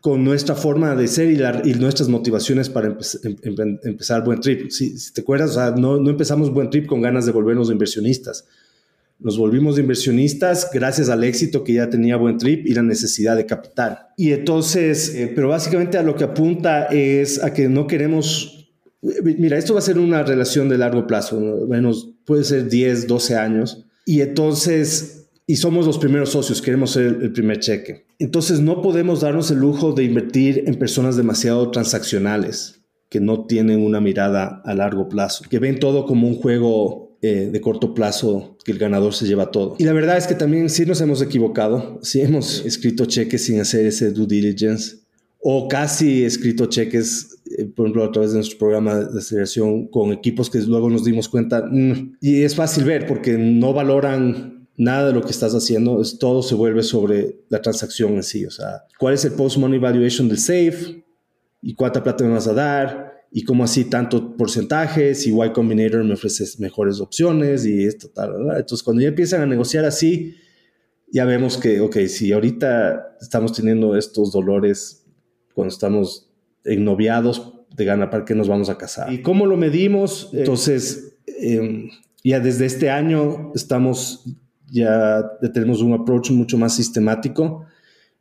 Speaker 2: con nuestra forma de ser y, nuestras motivaciones para em, empezar Buen Trip. Si, te acuerdas, no, no empezamos Buen Trip con ganas de volvernos inversionistas nos volvimos inversionistas gracias al éxito que ya tenía Buen Trip y la necesidad de capital. Y entonces, eh, pero básicamente a lo que apunta es a que no queremos, mira, esto va a ser una relación de largo plazo, menos puede ser 10, 12 años. Y entonces, y somos los primeros socios, queremos ser el primer cheque. Entonces no podemos darnos el lujo de invertir en personas demasiado transaccionales que no tienen una mirada a largo plazo, que ven todo como un juego eh, de corto plazo que el ganador se lleva todo. Y la verdad es que también sí nos hemos equivocado, sí hemos escrito cheques sin hacer ese due diligence o casi escrito cheques, eh, por ejemplo, a través de nuestro programa de aceleración con equipos que luego nos dimos cuenta, mm, y es fácil ver porque no valoran nada de lo que estás haciendo, es, todo se vuelve sobre la transacción en sí, o sea, cuál es el post-money valuation del safe y cuánta plata me vas a dar, y como así tanto porcentajes y Y Combinator me ofrece mejores opciones y esto tal, Entonces cuando ya empiezan a negociar así, ya vemos que, ok, si ahorita estamos teniendo estos dolores cuando estamos ennoviados de gana, ¿para qué nos vamos a casar? ¿Y cómo lo medimos? Entonces, em, ya desde este año estamos, ya tenemos un approach mucho más sistemático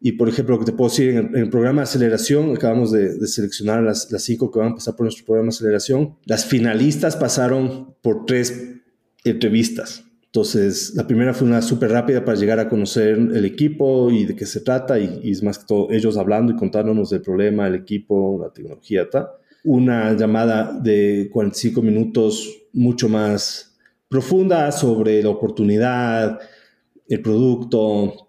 Speaker 2: y por ejemplo, lo que te puedo decir, en el, programa de aceleración, acabamos de, seleccionar las, las, cinco que van a pasar por nuestro programa de aceleración. Las finalistas pasaron por tres entrevistas. Entonces, la primera fue una súper rápida para llegar a conocer el equipo y de qué se trata, y, es más que todo ellos hablando y contándonos del problema, el equipo, la tecnología, tal. Una llamada de 45 minutos mucho más profunda sobre la oportunidad, el producto,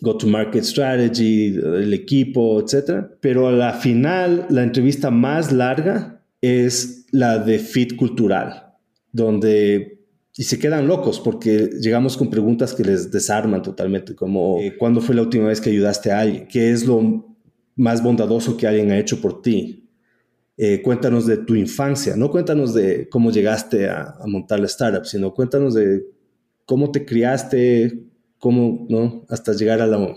Speaker 2: go-to-market strategy, el equipo, etc. Pero a la final, la entrevista más larga es la de fit cultural, donde y se quedan locos porque llegamos con preguntas que les desarman totalmente, como eh, ¿cuándo fue la última vez que ayudaste a alguien? ¿Qué es lo más bondadoso que alguien ha hecho por ti? Eh, cuéntanos de tu infancia, no cuéntanos de cómo llegaste a, montar la startup, sino cuéntanos de cómo te criaste, cómo, ¿no? Hasta llegar a la,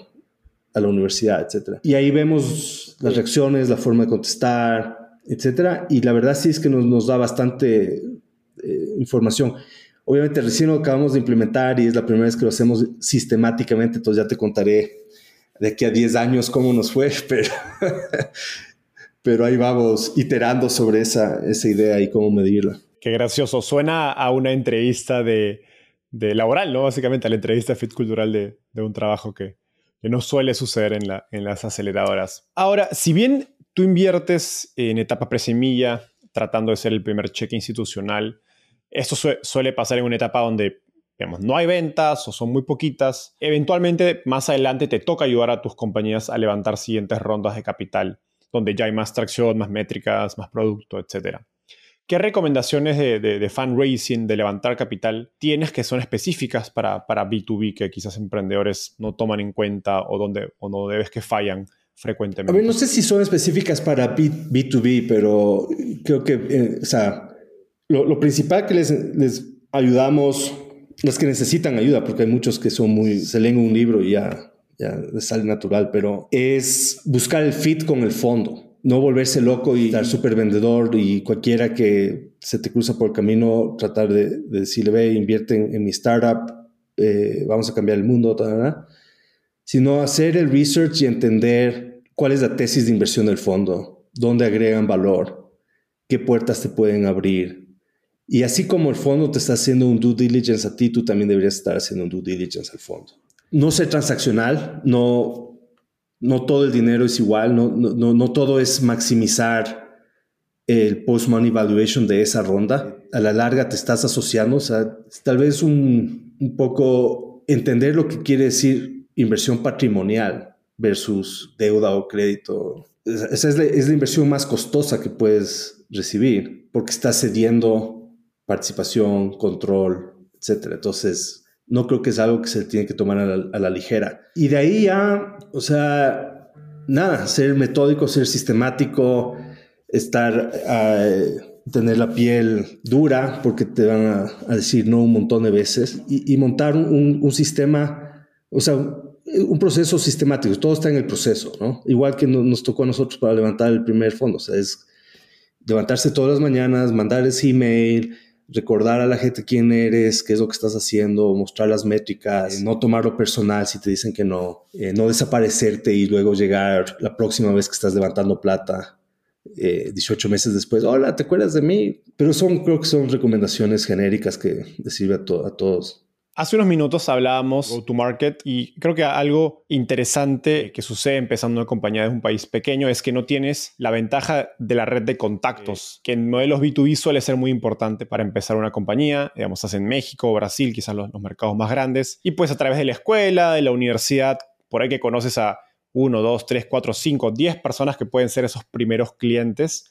Speaker 2: a la universidad, etc. Y ahí vemos las reacciones, la forma de contestar, etc. Y la verdad sí es que nos, nos da bastante eh, información. Obviamente recién lo acabamos de implementar y es la primera vez que lo hacemos sistemáticamente, entonces ya te contaré de aquí a 10 años cómo nos fue, pero, pero ahí vamos iterando sobre esa, esa idea y cómo medirla.
Speaker 1: Qué gracioso, suena a una entrevista de, de laboral, ¿no? Básicamente a la entrevista fit cultural de, un trabajo que, que, no suele suceder en las aceleradoras. Ahora, si bien tú inviertes en etapa presemilla, tratando de ser el primer cheque institucional, esto suele pasar en una etapa donde digamos, no hay ventas o son muy poquitas. Eventualmente, más adelante, te toca ayudar a tus compañías a levantar siguientes rondas de capital, donde ya hay más tracción, más métricas, más producto, etc. ¿Qué recomendaciones de, de, fundraising, de levantar capital, tienes que son específicas para, para, B2B que quizás emprendedores no toman en cuenta o, donde, o no debes que fallan frecuentemente?
Speaker 2: A ver, no sé si son específicas para B, 2 b pero creo que, eh, o sea, lo, principal que les, les ayudamos, los que necesitan ayuda, porque hay muchos que son muy, se leen un libro y ya, ya les sale natural, pero es buscar el fit con el fondo. No volverse loco y estar súper vendedor y cualquiera que se te cruza por el camino, tratar de, decirle, ve, invierte en, mi startup, eh, vamos a cambiar el mundo, sino hacer el research y entender cuál es la tesis de inversión del fondo, dónde agregan valor, qué puertas te pueden abrir, y así como el fondo te está haciendo un due diligence a ti, tú también deberías estar haciendo un due diligence al fondo. No ser transaccional, no, no todo el dinero es igual, no, no, no todo es maximizar el post-money valuation de esa ronda. A la larga te estás asociando, o sea, tal vez un, un poco entender lo que quiere decir inversión patrimonial versus deuda o crédito. Esa es la, es la inversión más costosa que puedes recibir porque estás cediendo participación, control, etcétera. Entonces, no creo que es algo que se tiene que tomar a la, ligera. Y de ahí ya, o sea, nada, ser metódico, ser sistemático, estar, uh, tener la piel dura, porque te van a, decir no un montón de veces, y, montar un, un, sistema, o sea, un proceso sistemático. Todo está en el proceso, ¿no? Igual que nos tocó a nosotros para levantar el primer fondo, o sea, es levantarse todas las mañanas, mandar ese email, recordar a la gente quién eres, qué es lo que estás haciendo, mostrar las métricas, no tomarlo personal si te dicen que no, eh, no desaparecerte y luego llegar la próxima vez que estás levantando plata, 18 eh, meses después, hola, ¿te acuerdas de mí? Pero son, creo que son recomendaciones genéricas que les sirve a, a todos.
Speaker 1: Hace unos minutos hablábamos go to market y creo que algo interesante que sucede empezando una compañía de un país pequeño es que no tienes la ventaja de la red de contactos, que en modelos B2B suele ser muy importante para empezar una compañía, digamos, estás en México, Brasil, quizás los, los mercados más grandes, y pues a través de la escuela, de la universidad, por ahí que conoces a uno, dos, tres, cuatro, cinco, diez personas que pueden ser esos primeros clientes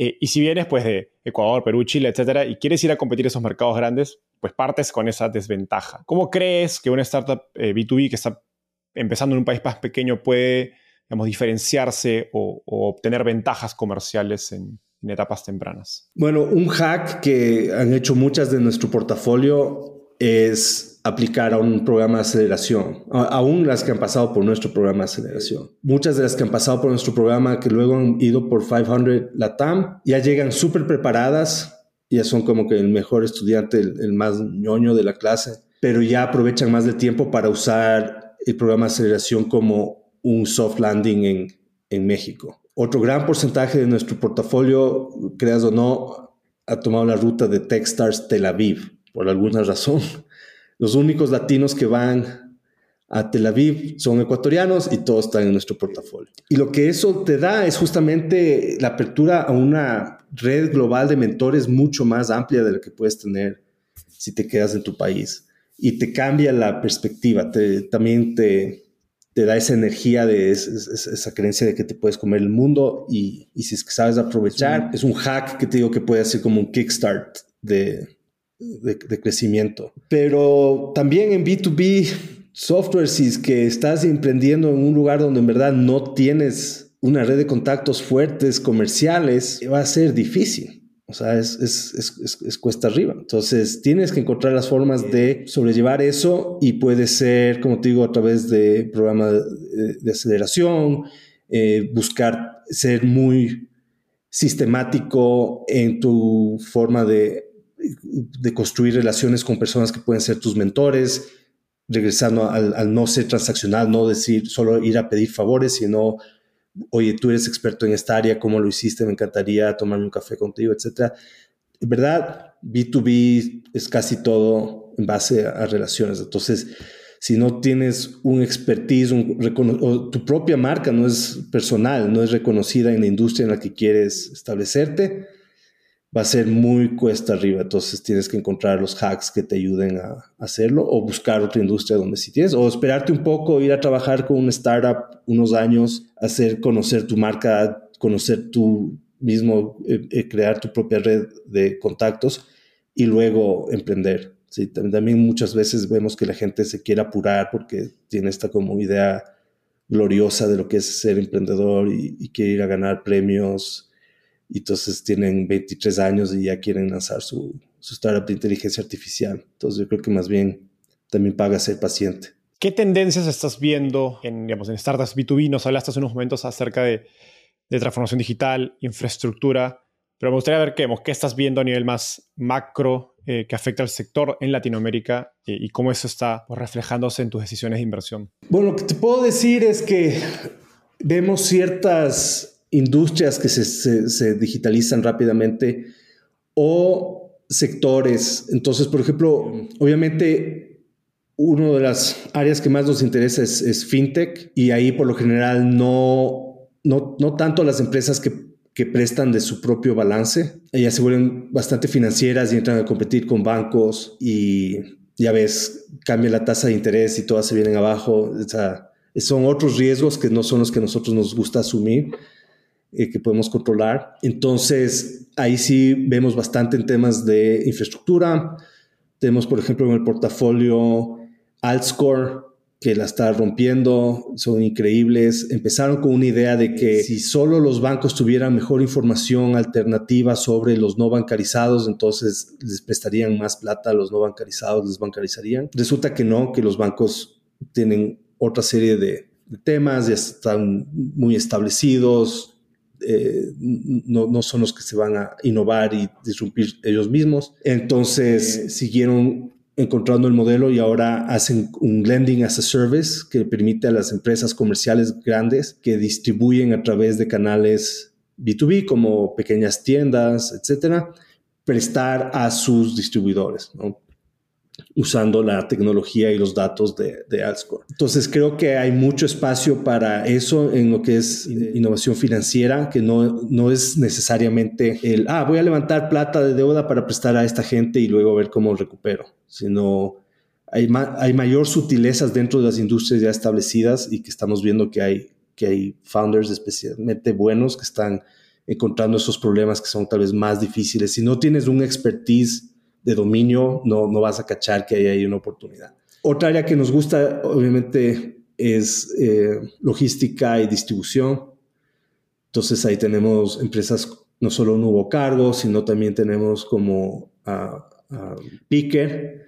Speaker 1: eh, y si vienes pues de Ecuador, Perú, Chile, etcétera, y quieres ir a competir en esos mercados grandes, pues partes con esa desventaja. ¿Cómo crees que una startup B2B eh, que está empezando en un país más pequeño puede, digamos, diferenciarse o, obtener ventajas comerciales en, en etapas tempranas?
Speaker 2: Bueno, un hack que han hecho muchas de nuestro portafolio es aplicar a un programa de aceleración, aún las que han pasado por nuestro programa de aceleración. Muchas de las que han pasado por nuestro programa, que luego han ido por 500 LATAM, ya llegan súper preparadas, ya son como que el mejor estudiante, el, más ñoño de la clase, pero ya aprovechan más del tiempo para usar el programa de aceleración como un soft landing en, en México. Otro gran porcentaje de nuestro portafolio, creas o no, ha tomado la ruta de Techstars Tel Aviv, por alguna razón los únicos latinos que van a Tel Aviv son ecuatorianos y todos están en nuestro portafolio. Y lo que eso te da es justamente la apertura a una red global de mentores mucho más amplia de la que puedes tener si te quedas en tu país. Y te cambia la perspectiva, te, también te, te da esa energía de esa, creencia de que te puedes comer el mundo y, y si es que sabes aprovechar, es un hack que te digo que puede ser como un kickstart de, de, crecimiento. Pero también en B2B software, si es que estás emprendiendo en un lugar donde en verdad no tienes una red de contactos fuertes comerciales, va a ser difícil. O sea, es, es, cuesta arriba. Entonces, tienes que encontrar las formas de sobrellevar eso y puede ser, como te digo, a través de programas de, aceleración, eh, buscar ser muy sistemático en tu forma de, de, construir relaciones con personas que pueden ser tus mentores, regresando al, no ser transaccional, no decir solo ir a pedir favores, sino oye, tú eres experto en esta área, ¿cómo lo hiciste? Me encantaría tomarme un café contigo, etcétera. En verdad, B2B es casi todo en base a, relaciones. Entonces, si no tienes un expertise, o tu propia marca no es personal, no es reconocida en la industria en la que quieres establecerte, va a ser muy cuesta arriba. Entonces tienes que encontrar los hacks que te ayuden a hacerlo o buscar otra industria donde sí tienes o esperarte un poco, ir a trabajar con una startup unos años, hacer conocer tu marca, conocer tú mismo, eh, eh, crear tu propia red de contactos y luego emprender. Sí, también muchas veces vemos que la gente se quiere apurar porque tiene esta como idea gloriosa de lo que es ser emprendedor y, y quiere ir a ganar premios y entonces tienen 23 años y ya quieren lanzar su, su startup de inteligencia artificial. Entonces yo creo que más bien también paga ser paciente.
Speaker 1: ¿Qué tendencias estás viendo en, digamos, en startups B2B? Nos hablaste hace unos momentos acerca de, de transformación digital, infraestructura, pero me gustaría ver qué, qué estás viendo a nivel más macro eh, que afecta al sector en Latinoamérica eh, y cómo eso está pues, reflejándose en tus decisiones de inversión.
Speaker 2: Bueno, lo que te puedo decir es que vemos ciertas industrias que se, digitalizan rápidamente o sectores. Entonces, por ejemplo, obviamente, una de las áreas que más nos interesa es, fintech y ahí por lo general no, no, no tanto las empresas que, que, prestan de su propio balance, ellas se vuelven bastante financieras y entran a competir con bancos y ya ves, cambia la tasa de interés y todas se vienen abajo. O sea, son otros riesgos que no son los que nosotros nos gusta asumir. Eh, que podemos controlar. Entonces, ahí sí vemos bastante en temas de infraestructura. Tenemos, por ejemplo, en el portafolio Altscore, que la está rompiendo, son increíbles. Empezaron con una idea de que si solo los bancos tuvieran mejor información alternativa sobre los no bancarizados, entonces les prestarían más plata a los no bancarizados, les bancarizarían. Resulta que no, que los bancos tienen otra serie de, de temas, ya están muy establecidos, no, no, son los que se van a innovar y disrumpir ellos mismos. Entonces siguieron encontrando el modelo y ahora hacen un lending as a service que permite a las empresas comerciales grandes que distribuyen a través de canales B2B como pequeñas tiendas, etcétera, prestar a sus distribuidores. Usando la tecnología y los datos de, de. Entonces creo que hay mucho espacio para eso en lo que es innovación financiera, que no, no es necesariamente el, ah, voy a levantar plata de deuda para prestar a esta gente y luego ver cómo recupero, sino hay, hay mayor sutilezas dentro de las industrias ya establecidas y que estamos viendo que hay, que hay founders especialmente buenos que están encontrando esos problemas que son tal vez más difíciles. Si no tienes un expertise de dominio, no, no vas a cachar que hay ahí una oportunidad. Otra área que nos gusta, obviamente, es eh, logística y distribución. Entonces ahí tenemos empresas, no solo Nuevo Cargo, sino también tenemos como a, Picker,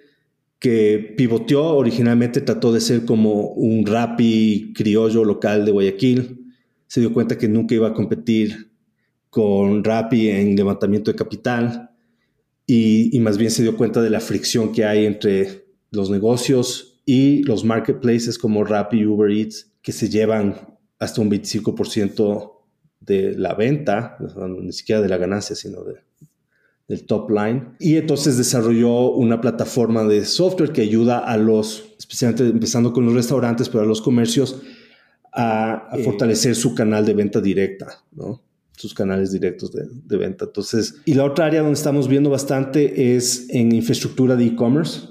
Speaker 2: que pivoteó, originalmente trató de ser como un Rappi criollo local de Guayaquil. Se dio cuenta que nunca iba a competir con Rappi en levantamiento de capital y, más bien se dio cuenta de la fricción que hay entre los negocios y los marketplaces como Rappi y Uber Eats, que se llevan hasta un 25% de la venta, ni siquiera de la ganancia, sino de, del top line. Y entonces desarrolló una plataforma de software que ayuda a los, especialmente empezando con los restaurantes, pero a los comercios, a, a fortalecer su canal de venta directa, ¿no? Sus canales directos de, venta. Entonces, y la otra área donde estamos viendo bastante es en infraestructura de e-commerce.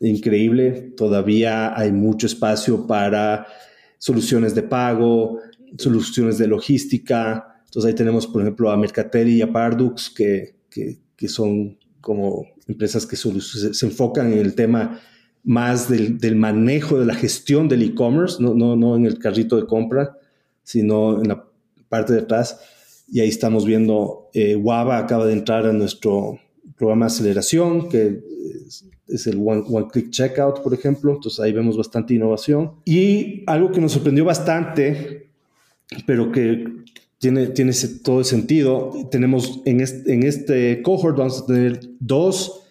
Speaker 2: Increíble, todavía hay mucho espacio para soluciones de pago, soluciones de logística. Entonces ahí tenemos, por ejemplo, a Mercatel y a Pardux, que, que, que son como empresas que se, enfocan en el tema más del, manejo de la gestión del e-commerce, no, no, no en el carrito de compra, sino en la parte de atrás. Y ahí estamos viendo, eh, acaba de entrar a nuestro programa de aceleración, que es, el One, One, Click Checkout, por ejemplo. Entonces ahí vemos bastante innovación. Y algo que nos sorprendió bastante, pero que tiene, tiene todo el sentido, tenemos en este, en este cohort, vamos a tener dos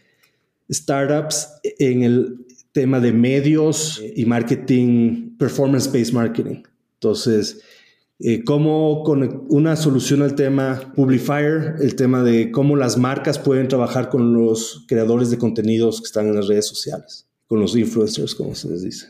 Speaker 2: startups en el tema de medios y marketing, performance-based marketing. Entonces, eh, cómo con una solución al tema Publifier, el tema de cómo las marcas pueden trabajar con los creadores de contenidos que están en las redes sociales, con los influencers, como se les dice,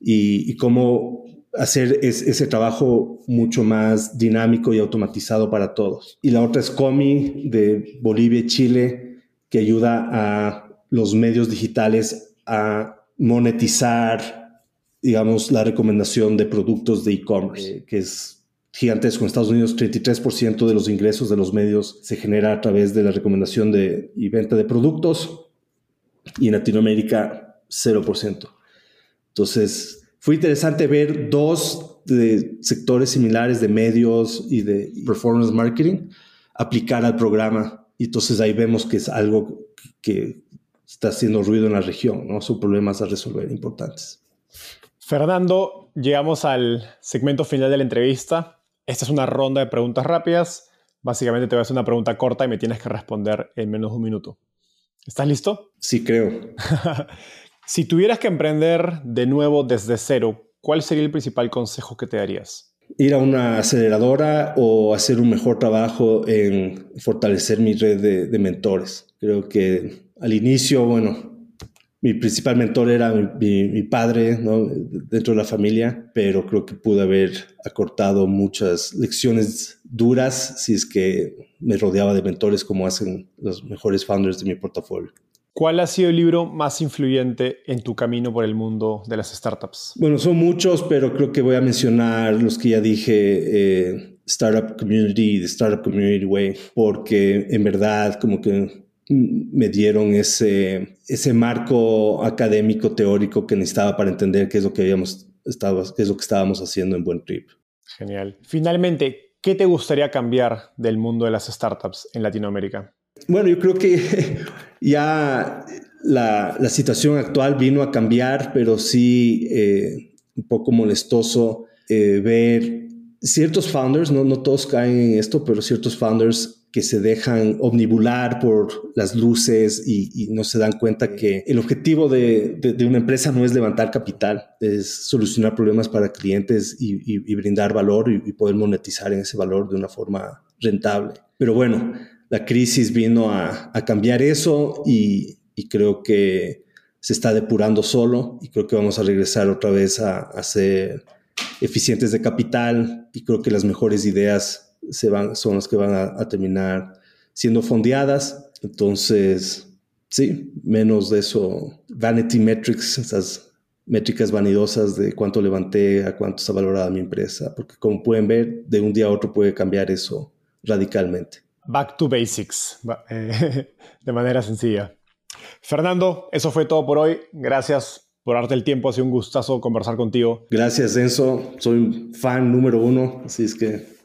Speaker 2: y, cómo hacer ese trabajo mucho más dinámico y automatizado para todos. Y la otra es Comi de Bolivia y Chile, que ayuda a los medios digitales a monetizar digamos, la recomendación de productos de e-commerce, eh, que es gigantesco. En Estados Unidos, 33% de los ingresos de los medios se genera a través de la recomendación de, y venta de productos, y en Latinoamérica, 0%. Entonces, fue interesante ver dos de sectores similares de medios y de performance marketing aplicar al programa. Y entonces ahí vemos que es algo que está haciendo ruido en la región, ¿no? Son problemas a resolver importantes.
Speaker 1: Fernando, llegamos al segmento final de la entrevista. Esta es una ronda de preguntas rápidas. Básicamente te voy a hacer una pregunta corta y me tienes que responder en menos de un minuto. ¿Estás listo?
Speaker 2: Sí, creo.
Speaker 1: si tuvieras que emprender de nuevo desde cero, ¿cuál sería el principal consejo que te darías?
Speaker 2: Ir a una aceleradora o hacer un mejor trabajo en fortalecer mi red de, de mentores. Creo que al inicio, bueno, mi principal mentor era mi, padre dentro de la familia, pero creo que pude haber acortado muchas lecciones duras si es que me rodeaba de mentores como hacen los mejores founders de mi portafolio.
Speaker 1: ¿Cuál ha sido el libro más influyente en tu camino por el mundo de las startups?
Speaker 2: Bueno, son muchos, pero creo que voy a mencionar los que ya dije, eh, Startup Community, The Startup Community Way, porque en verdad como que me dieron ese, ese marco académico teórico que necesitaba para entender qué es lo que habíamos estado, qué es lo que estábamos haciendo en Buen Trip.
Speaker 1: Genial. Finalmente, ¿qué te gustaría cambiar del mundo de las startups en Latinoamérica?
Speaker 2: Bueno, yo creo que ya la, la situación actual vino a cambiar, pero sí eh, un poco molestoso eh, ver ciertos founders, no, no todos caen en esto, pero ciertos founders que se dejan omnibular por las luces y, no se dan cuenta que el objetivo de, una empresa no es levantar capital, es solucionar problemas para clientes y, brindar valor y, poder monetizar en ese valor de una forma rentable. Pero bueno, la crisis vino a, cambiar eso y, creo que se está depurando solo y creo que vamos a regresar otra vez a, a ser eficientes de capital y creo que las mejores ideas se van, son las que van a, terminar siendo fondeadas. Entonces, sí, menos de eso. Vanity metrics, esas métricas vanidosas de cuánto levanté, a cuánto está valorada mi empresa, porque como pueden ver, de un día a otro puede cambiar eso radicalmente.
Speaker 1: Back to basics, eh, de manera sencilla. Fernando, eso fue todo por hoy. Gracias por darte el tiempo. Ha sido un gustazo conversar contigo.
Speaker 2: Gracias, Enzo. Soy fan número uno, así es que